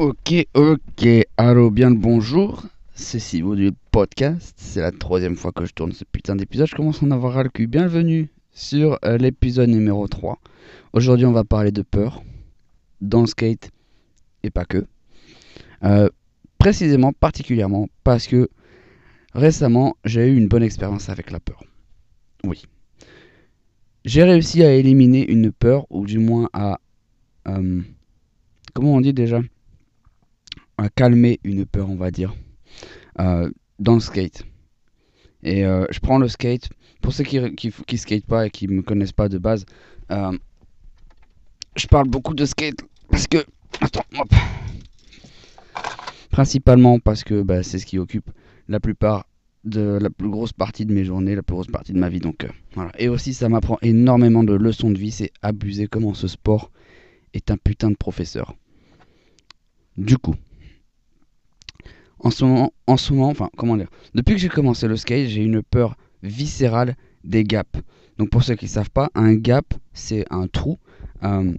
Ok, ok. Allô, bien le bonjour. C'est Sibo du podcast. C'est la troisième fois que je tourne ce putain d'épisode. Je commence à en avoir ras le cul. Bienvenue sur euh, l'épisode numéro 3. Aujourd'hui, on va parler de peur dans le skate et pas que. Euh, précisément, particulièrement, parce que récemment, j'ai eu une bonne expérience avec la peur. Oui. J'ai réussi à éliminer une peur, ou du moins à... euh, comment on dit déjà? À calmer une peur, on va dire, euh, dans le skate. Et euh, je prends le skate, pour ceux qui, qui, qui pas et qui me connaissent pas de base, euh, je parle beaucoup de skate parce que... Attends, hop. Principalement parce que bah, c'est ce qui occupe la plupart de la plus grosse partie de mes journées, la plus grosse partie de ma vie. Donc voilà. Et aussi, ça m'apprend énormément de leçons de vie. C'est abuser comment ce sport est un putain de professeur. Du coup, en ce moment, en ce moment, enfin, comment dire, depuis que j'ai commencé le skate, j'ai une peur viscérale des gaps. Donc pour ceux qui ne savent pas, un gap, c'est un trou. euh,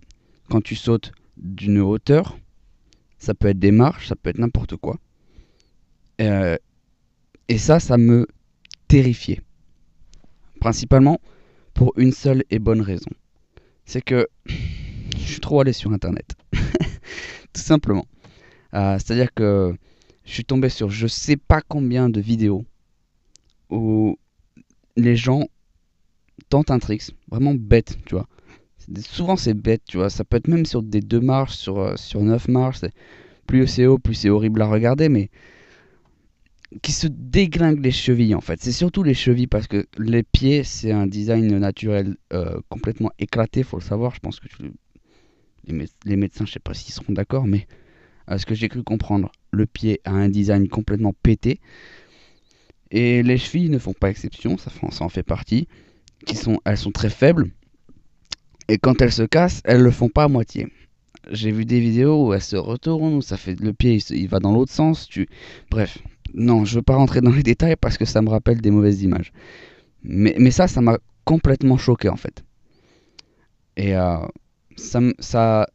quand tu sautes d'une hauteur, ça peut être des marches, ça peut être n'importe quoi. Euh, et ça, ça me terrifiait. Principalement pour une seule et bonne raison. C'est que je suis trop allé sur Internet. Tout simplement. Euh, C'est-à-dire que je suis tombé sur je sais pas combien de vidéos où les gens tentent un trick vraiment bête, tu vois. Souvent c'est bête, tu vois. Ça peut être même sur des deux marches, sur, euh, sur neuf marches. c'est- Plus c'est haut, plus c'est horrible à regarder, mais qui se déglinguent les chevilles en fait. C'est surtout les chevilles parce que les pieds c'est un design naturel euh, complètement éclaté, faut le savoir. Je pense que les médecins, je sais pas s'ils seront d'accord, mais à ce que j'ai cru comprendre, le pied a un design complètement pété. Et les chevilles ne font pas exception, ça, en fait partie. Qui sont, elles sont très faibles. Et quand elles se cassent, elles le font pas à moitié. J'ai vu des vidéos où elles se retournent, où ça fait le pied il, va dans l'autre sens. Tu... Bref, non, je veux pas rentrer dans les détails parce que ça me rappelle des mauvaises images. Mais, ça, ça m'a complètement choqué en fait. Et euh, ça, ça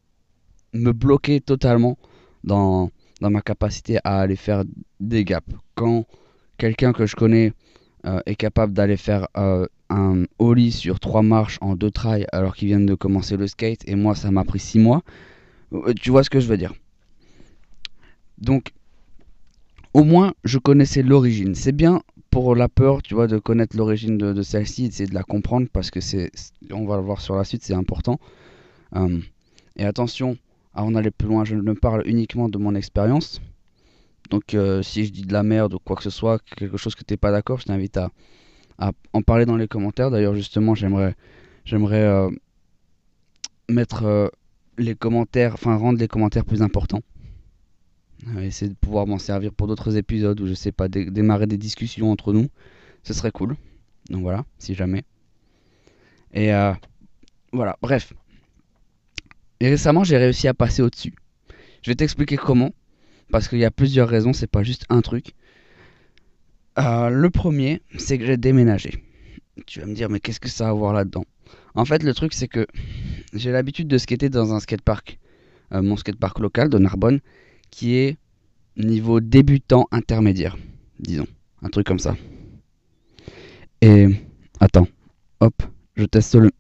me bloquait totalement dans, dans ma capacité à aller faire des gaps. Quand quelqu'un que je connais euh, est capable d'aller faire euh, un ollie sur trois marches en deux trails alors qu'ils viennent de commencer le skate et moi ça m'a pris six mois, euh, tu vois ce que je veux dire. Donc, au moins je connaissais l'origine. C'est bien pour la peur, tu vois, de connaître l'origine de, celle-ci, d'essayer de la comprendre parce que c'est, c'est- on va le voir sur la suite, c'est important. Et attention, avant d'aller plus loin, je ne parle uniquement de mon expérience. Donc euh, si je dis de la merde ou quoi que ce soit, quelque chose que t'es pas d'accord, je t'invite à, en parler dans les commentaires. D'ailleurs justement j'aimerais euh, mettre euh, les commentaires, enfin rendre les commentaires plus importants. Essayer de pouvoir m'en servir pour d'autres épisodes où je sais pas dé- démarrer des discussions entre nous. Ce serait cool. Donc voilà, si jamais. Et voilà, bref. Et récemment j'ai réussi à passer au-dessus. Je vais t'expliquer comment. Parce qu'il y a plusieurs raisons, c'est pas juste un truc. Euh, le premier, c'est que j'ai déménagé. Tu vas me dire, mais qu'est-ce que ça a à voir là-dedans? En fait, le truc, c'est que j'ai l'habitude de skater dans un skatepark, euh, mon skatepark local de Narbonne, qui est niveau débutant intermédiaire, disons, un truc comme ça. Et attends, hop, je teste le,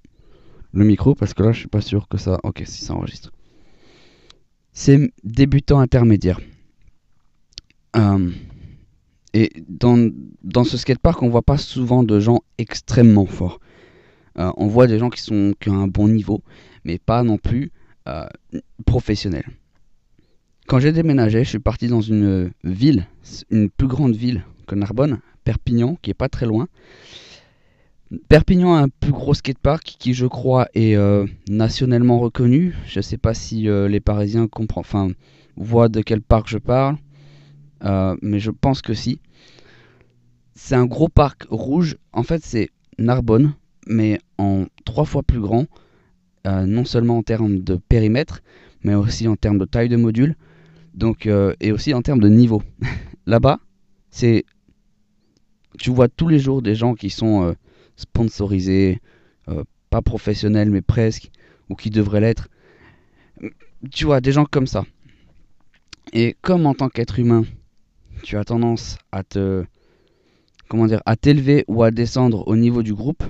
le micro parce que là, je suis pas sûr que ça. Ok, si ça enregistre. C'est débutant intermédiaire. Euh, et dans, dans ce skatepark, on voit pas souvent de gens extrêmement forts. Euh, on voit des gens qui, sont, qui ont un bon niveau, mais pas non plus euh, professionnels. Quand j'ai déménagé, je suis parti dans une ville, une plus grande ville que Narbonne, Perpignan, qui est pas très loin. Perpignan a un plus gros skatepark qui, je crois, est euh, nationalement reconnu. Je sais pas si euh, les Parisiens comprennent, voient de quel parc je parle. Euh, mais je pense que si. C'est un gros parc rouge. En fait, c'est Narbonne, mais en trois fois plus grand. non seulement en termes de périmètre, mais aussi en termes de taille de module. Donc, et aussi en termes de niveau. Là-bas, c'est. Tu vois tous les jours des gens qui sont sponsorisés, euh, pas professionnels, mais presque, ou qui devraient l'être. Tu vois, des gens comme ça. Et comme en tant qu'être humain, tu as tendance à te comment dire à t'élever ou à descendre au niveau du groupe,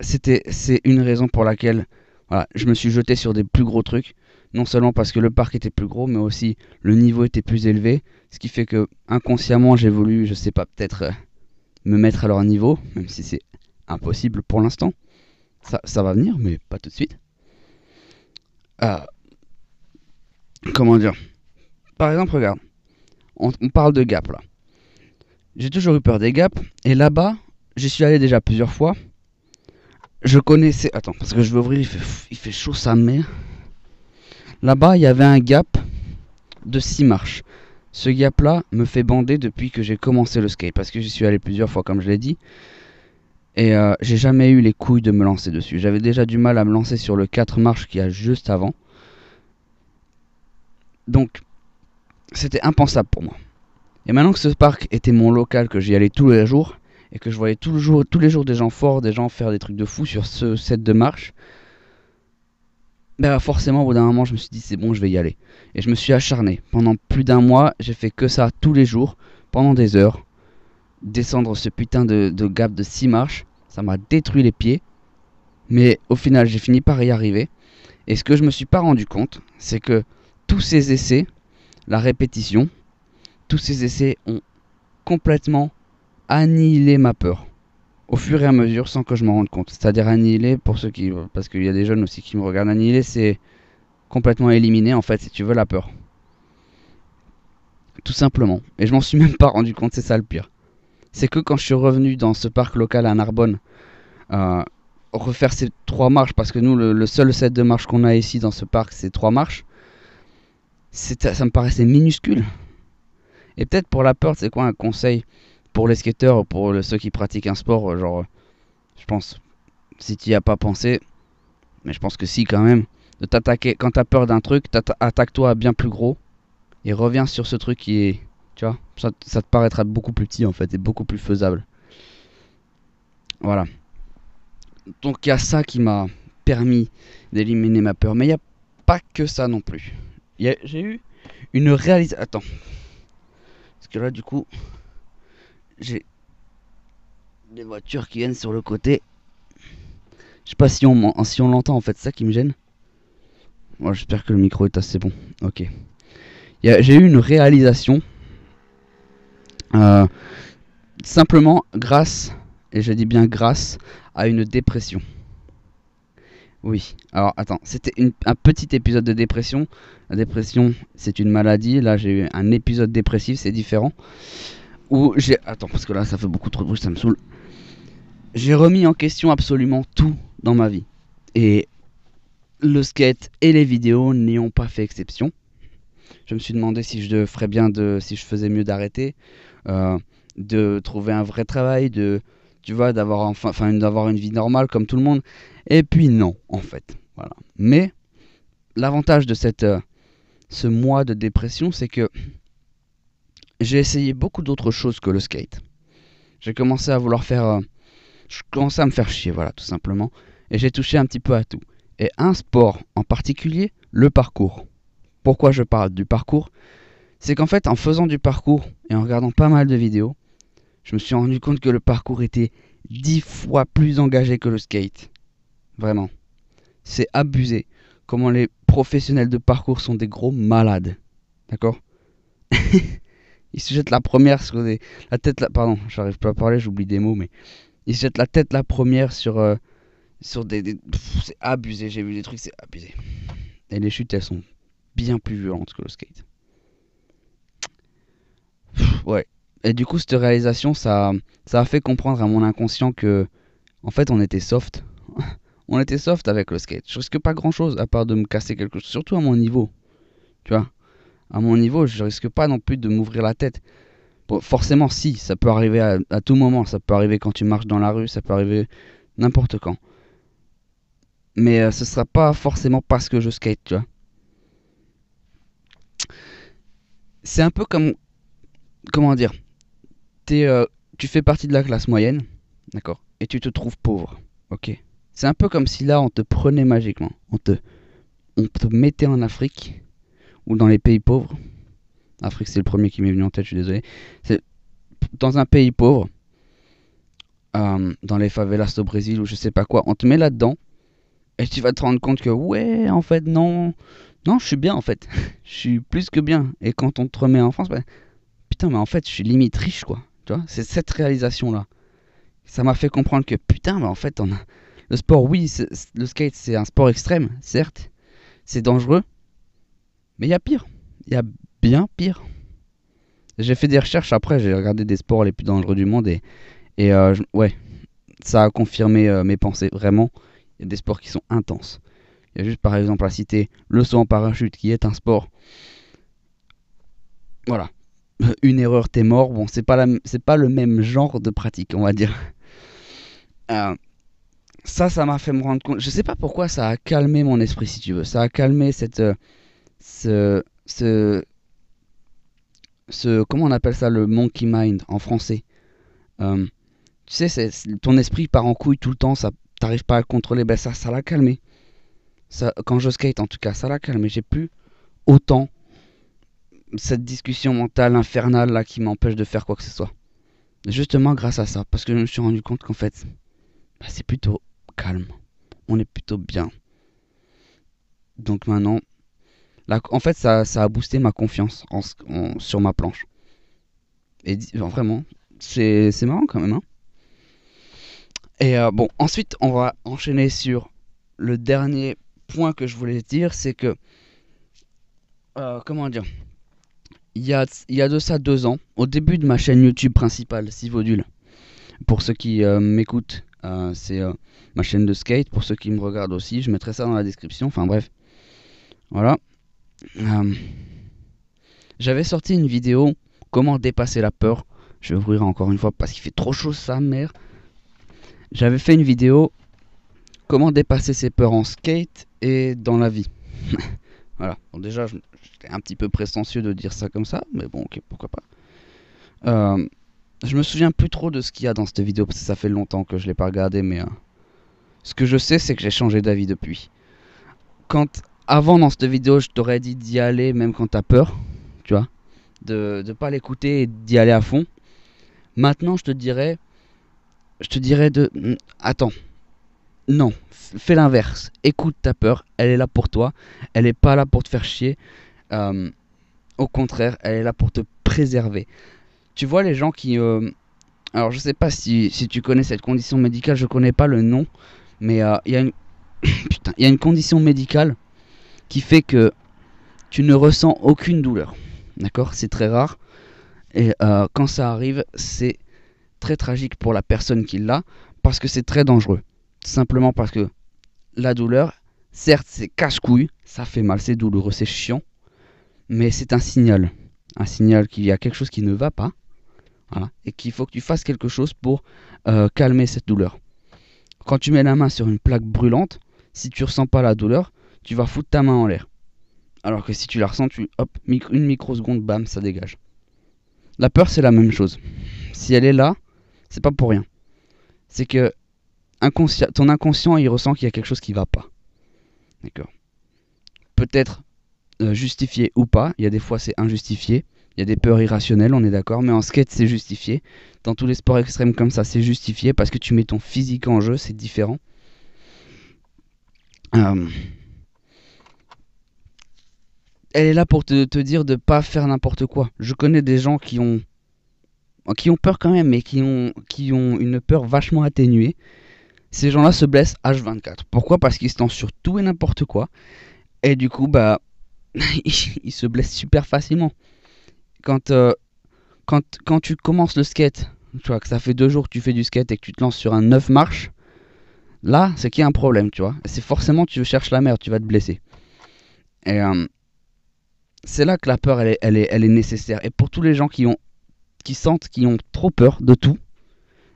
c'était c'est une raison pour laquelle voilà, je me suis jeté sur des plus gros trucs, non seulement parce que le parc était plus gros, mais aussi le niveau était plus élevé, ce qui fait que inconsciemment j'ai voulu, je sais pas, peut-être euh, me mettre à leur niveau, même si c'est impossible pour l'instant. Ça, ça, va venir, mais pas tout de suite. Euh, comment dire? Par exemple, regarde, on, parle de gap là. J'ai toujours eu peur des gaps, et là-bas, j'y suis allé déjà plusieurs fois je connaissais. Attends, parce que je vais ouvrir, il fait, il fait chaud sa mère. Là-bas, il y avait un gap de 6 marches. Ce gap-là me fait bander depuis que j'ai commencé le skate. Parce que j'y suis allé plusieurs fois, comme je l'ai dit. Et euh, j'ai jamais eu les couilles de me lancer dessus. J'avais déjà du mal à me lancer sur le 4 marches qu'il y a juste avant. Donc, c'était impensable pour moi. Et maintenant que ce parc était mon local, que j'y allais tous les jours, et que je voyais tous les jours des gens forts, des gens faire des trucs de fou sur ce set de marche, ben forcément au bout d'un moment je me suis dit c'est bon je vais y aller. Et je me suis acharné. Pendant plus d'un mois j'ai fait que ça tous les jours, pendant des heures. Descendre ce putain de, gap de 6 marches, ça m'a détruit les pieds. Mais au final j'ai fini par y arriver. Et ce que je me suis pas rendu compte, c'est que tous ces essais, la répétition, tous ces essais ont complètement annihiler ma peur au fur et à mesure sans que je m'en rende compte. C'est-à-dire annihiler pour ceux qui. Parce qu'il y a des jeunes aussi qui me regardent. Annihiler, c'est complètement éliminer en fait, si tu veux, la peur. Tout simplement. Et je m'en suis même pas rendu compte, c'est ça le pire. C'est que quand je suis revenu dans ce parc local à Narbonne, euh, refaire ces trois marches, parce que nous, le, seul set de marches qu'on a ici dans ce parc, c'est trois marches, ça me paraissait minuscule. Et peut-être pour la peur, c'est quoi un conseil pour les skateurs, pour ceux qui pratiquent un sport, genre, je pense, si tu n'y as pas pensé, mais je pense que si quand même, de t'attaquer, quand t'as peur d'un truc, attaque-toi à bien plus gros et reviens sur ce truc qui est, tu vois, ça, ça te paraîtra beaucoup plus petit en fait et beaucoup plus faisable. Voilà. Donc il y a ça qui m'a permis d'éliminer ma peur, mais il n'y a pas que ça non plus. J'ai eu une réalisation. Attends. Parce que là, du coup, j'ai des voitures qui viennent sur le côté. Je sais pas si on, si on l'entend en fait, ça qui me gêne. J'espère que le micro est assez bon. Ok. J'ai eu une réalisation. Euh, simplement grâce, et je dis bien grâce, à une dépression. Oui, alors attends, c'était un petit épisode de dépression. La dépression, c'est une maladie. Là, j'ai eu un épisode dépressif, c'est différent où j'ai. Attends, parce que là, ça fait beaucoup trop de bruit, ça me saoule. J'ai remis en question absolument tout dans ma vie. Et le skate et les vidéos n'y ont pas fait exception. Je me suis demandé si je ferais bien de. si je faisais mieux d'arrêter. Euh, de trouver un vrai travail, de. Tu vois, d'avoir enfin, d'avoir une vie normale comme tout le monde. Et puis non, en fait. Voilà. Mais l'avantage de cette, euh, ce mois de dépression, c'est que j'ai essayé beaucoup d'autres choses que le skate. J'ai commencé à vouloir faire... Euh, je commençais à me faire chier, voilà, tout simplement. Et j'ai touché un petit peu à tout. Et un sport en particulier, le parcours. Pourquoi je parle du parcours? C'est qu'en fait, en faisant du parcours et en regardant pas mal de vidéos, je me suis rendu compte que le parcours était dix fois plus engagé que le skate. Vraiment. C'est abusé. Comment les professionnels de parcours sont des gros malades. D'accord? il se jette la première sur des, la tête la, pardon j'arrive pas à parler j'oublie des mots mais il se jette la tête la première sur euh, sur des, c'est abusé j'ai vu des trucs c'est abusé. Et les chutes elles sont bien plus violentes que le skate. Ouais. Et du coup cette réalisation ça ça a fait comprendre à mon inconscient que en fait on était soft. On était soft avec le skate. Je risque pas grand chose à part de me casser quelque chose surtout à mon niveau. Tu vois? À mon niveau, je risque pas non plus de m'ouvrir la tête. forcément, si, ça peut arriver à, tout moment. Ça peut arriver quand tu marches dans la rue, ça peut arriver n'importe quand. Mais ce euh, ce sera pas forcément parce que je skate, tu vois. C'est un peu comme. Comment dire euh, Tu fais partie de la classe moyenne, d'accord Et tu te trouves pauvre, ok C'est un peu comme si là on te prenait magiquement. On te, on te mettait en Afrique ou dans les pays pauvres. Afrique, c'est le premier qui m'est venu en tête, je suis désolé. Dans un pays pauvre, euh, dans les favelas au Brésil ou je sais pas quoi, on te met là-dedans et tu vas te rendre compte que ouais, en fait, non, non, je suis bien en fait, je suis plus que bien. Et quand on te remet en France, bah, putain, mais en fait, je suis limite riche quoi. Tu vois, c'est cette réalisation là. Ça m'a fait comprendre que putain, mais en fait, on a le sport, oui, le skate, c'est un sport extrême, certes, c'est dangereux, mais il y a pire. Il y a bien pire. J'ai fait des recherches après, j'ai regardé des sports les plus dangereux du monde et, et euh, ouais, ça a confirmé euh, mes pensées. Vraiment, il y a des sports qui sont intenses. Il y a juste par exemple à citer le saut en parachute qui est un sport. Voilà. Une erreur, t'es mort. Bon, c'est pas, c'est pas le même genre de pratique, on va dire. Euh, ça, ça m'a fait me rendre compte. Je sais pas pourquoi ça a calmé mon esprit, si tu veux. Ça a calmé cette. Ce, ce, ce, comment on appelle ça, le monkey mind en français? Euh, tu sais, ton esprit part en couille tout le temps, ça, t'arrives pas à le contrôler, ben ça, ça l'a calmé. Ça, quand je skate, en tout cas, ça l'a calmé. J'ai plus autant cette discussion mentale infernale là qui m'empêche de faire quoi que ce soit. Justement grâce à ça, parce que je me suis rendu compte qu'en fait, ben, c'est plutôt calme. On est plutôt bien. Donc maintenant, en fait, ça, a boosté ma confiance sur ma planche. Et vraiment, c'est marrant quand même. Hein. et euh, bon, ensuite, on va enchaîner sur le dernier point que je voulais dire, c'est que euh, comment dire il y, a, de ça deux ans, au début de ma chaîne YouTube principale, Sivodule, pour ceux qui euh, m'écoutent, c'est ma chaîne de skate. Pour ceux qui me regardent aussi, je mettrai ça dans la description. Enfin bref, voilà. Euh, j'avais sorti une vidéo comment dépasser la peur. Je vais ouvrir encore une fois parce qu'il fait trop chaud sa mère. J'avais fait une vidéo comment dépasser ses peurs en skate et dans la vie. voilà. Bon, déjà, j'étais un petit peu prétentieux de dire ça comme ça, mais bon, ok, pourquoi pas. Euh, je me souviens plus trop de ce qu'il y a dans cette vidéo parce que ça fait longtemps que je l'ai pas regardé, mais euh, ce que je sais, c'est que j'ai changé d'avis depuis. Quand avant dans cette vidéo, je t'aurais dit d'y aller même quand t'as peur, tu vois, de ne pas l'écouter et d'y aller à fond. Maintenant, je te dirais, je te dirais de, mm, attends, non, fais l'inverse. Écoute ta peur, elle est là pour toi, elle n'est pas là pour te faire chier. Euh, au contraire, elle est là pour te préserver. Tu vois les gens qui, euh, alors je sais pas si, si, tu connais cette condition médicale, je connais pas le nom, mais euh, il y a une, putain, il y a une condition médicale qui fait que tu ne ressens aucune douleur. D'accord? C'est très rare. Et euh, quand ça arrive, c'est très tragique pour la personne qui l'a, parce que c'est très dangereux. Simplement parce que la douleur, certes, c'est cache-couille, ça fait mal, c'est douloureux, c'est chiant, mais c'est un signal. Un signal qu'il y a quelque chose qui ne va pas, et qu'il faut que tu fasses quelque chose pour euh, calmer cette douleur. Quand tu mets la main sur une plaque brûlante, si tu ressens pas la douleur, tu vas foutre ta main en l'air. Alors que si tu la ressens, tu, hop, une microseconde, bam, ça dégage. La peur, c'est la même chose. Si elle est là, c'est pas pour rien. C'est que ton inconscient, il ressent qu'il y a quelque chose qui va pas. D'accord Peut-être euh, justifié ou pas. Il y a des fois, c'est injustifié. Il y a des peurs irrationnelles, on est d'accord. Mais en skate, c'est justifié. Dans tous les sports extrêmes comme ça, c'est justifié parce que tu mets ton physique en jeu, c'est différent. Euh, elle est là pour te, dire de pas faire n'importe quoi. Je connais des gens qui ont qui ont peur quand même, mais qui ont, qui ont une peur vachement atténuée. Ces gens-là se blessent H24. Pourquoi? Parce qu'ils se lancent sur tout et n'importe quoi. Et du coup, bah, ils se blessent super facilement. Quand, euh, quand, quand tu commences le skate, tu vois, que ça fait deux jours que tu fais du skate et que tu te lances sur un 9 marches, là, c'est qu'il y a un problème, tu vois. C'est forcément, tu cherches la merde, tu vas te blesser. Et, euh, c'est là que la peur, elle est, nécessaire. Et pour tous les gens qui, ont, qui sentent, qui ont trop peur de tout,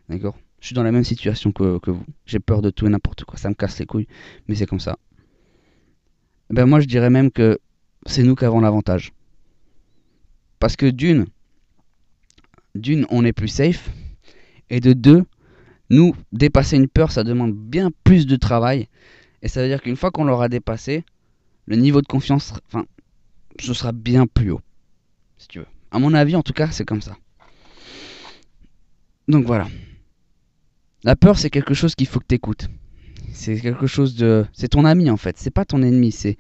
d'accord Je suis dans la même situation que, que vous. J'ai peur de tout et n'importe quoi. Ça me casse les couilles, mais c'est comme ça. Ben moi, je dirais même que c'est nous qui avons l'avantage. Parce que d'une, d'une, on est plus safe. Et de deux, nous, dépasser une peur, ça demande bien plus de travail. Et ça veut dire qu'une fois qu'on l'aura dépassé, le niveau de confiance, enfin, ce sera bien plus haut. Si tu veux. À mon avis, en tout cas, c'est comme ça. Donc voilà. La peur, c'est quelque chose qu'il faut que tu écoutes. C'est quelque chose de. C'est ton ami en fait. C'est pas ton ennemi. C'est.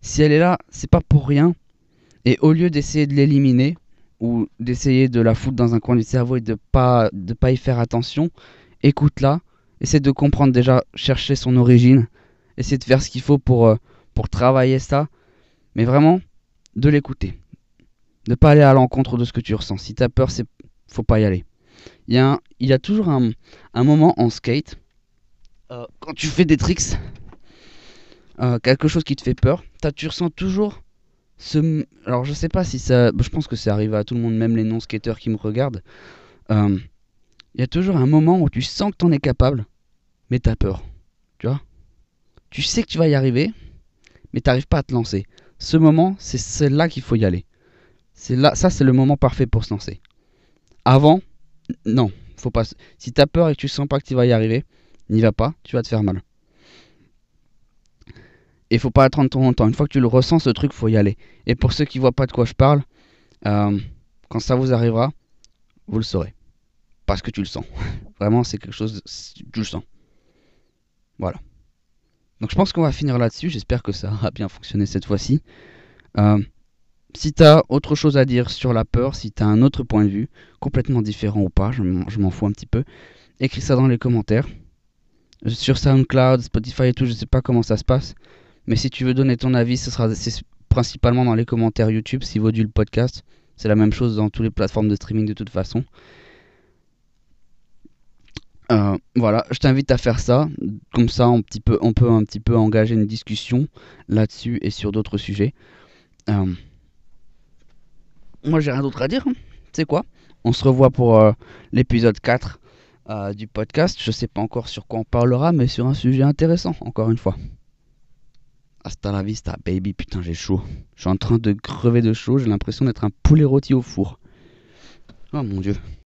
Si elle est là, c'est pas pour rien. Et au lieu d'essayer de l'éliminer ou d'essayer de la foutre dans un coin du cerveau et de pas de pas y faire attention, écoute-la. Essaie de comprendre déjà, chercher son origine. Essaie de faire ce qu'il faut pour, euh, pour travailler ça. Mais vraiment, de l'écouter. Ne pas aller à l'encontre de ce que tu ressens. Si tu as peur, c'est faut pas y aller. Il y a, toujours un, moment en skate, euh, quand tu fais des tricks, euh, quelque chose qui te fait peur, tu ressens toujours ce... Alors je sais pas si ça... Je pense que ça arrive à tout le monde, même les non-skateurs qui me regardent. Euh, il y a toujours un moment où tu sens que tu en es capable, mais tu as peur. Tu vois? Tu sais que tu vas y arriver, mais tu n'arrives pas à te lancer. Ce moment, c'est là qu'il faut y aller. C'est là, ça c'est le moment parfait pour se lancer. Avant, non, faut pas. Si tu as peur et que tu sens pas que tu vas y arriver, n'y va pas, tu vas te faire mal. Et faut pas attendre trop longtemps. Une fois que tu le ressens, ce truc, faut y aller. Et pour ceux qui voient pas de quoi je parle, euh, quand ça vous arrivera, vous le saurez. Parce que tu le sens. Vraiment, c'est quelque chose, tu le sens. Voilà. Donc je pense qu'on va finir là-dessus. J'espère que ça a bien fonctionné cette fois-ci. Euh, si tu as autre chose à dire sur la peur, si tu as un autre point de vue, complètement différent ou pas, je m'en fous un petit peu, écris ça dans les commentaires. Sur SoundCloud, Spotify et tout, je sais pas comment ça se passe. Mais si tu veux donner ton avis, ce sera principalement dans les commentaires YouTube, si vaut du le podcast. C'est la même chose dans toutes les plateformes de streaming de toute façon. Euh, voilà, je t'invite à faire ça. Comme ça, on, petit peu, peut un petit peu engager une discussion là-dessus et sur d'autres sujets. Euh, moi, j'ai rien d'autre à dire. Hein. Tu sais quoi? On se revoit pour euh, l'épisode 4 du podcast. Je sais pas encore sur quoi on parlera, mais sur un sujet intéressant, encore une fois. Hasta la vista, baby. Putain, j'ai chaud. Je suis en train de crever de chaud. J'ai l'impression d'être un poulet rôti au four. Oh mon dieu.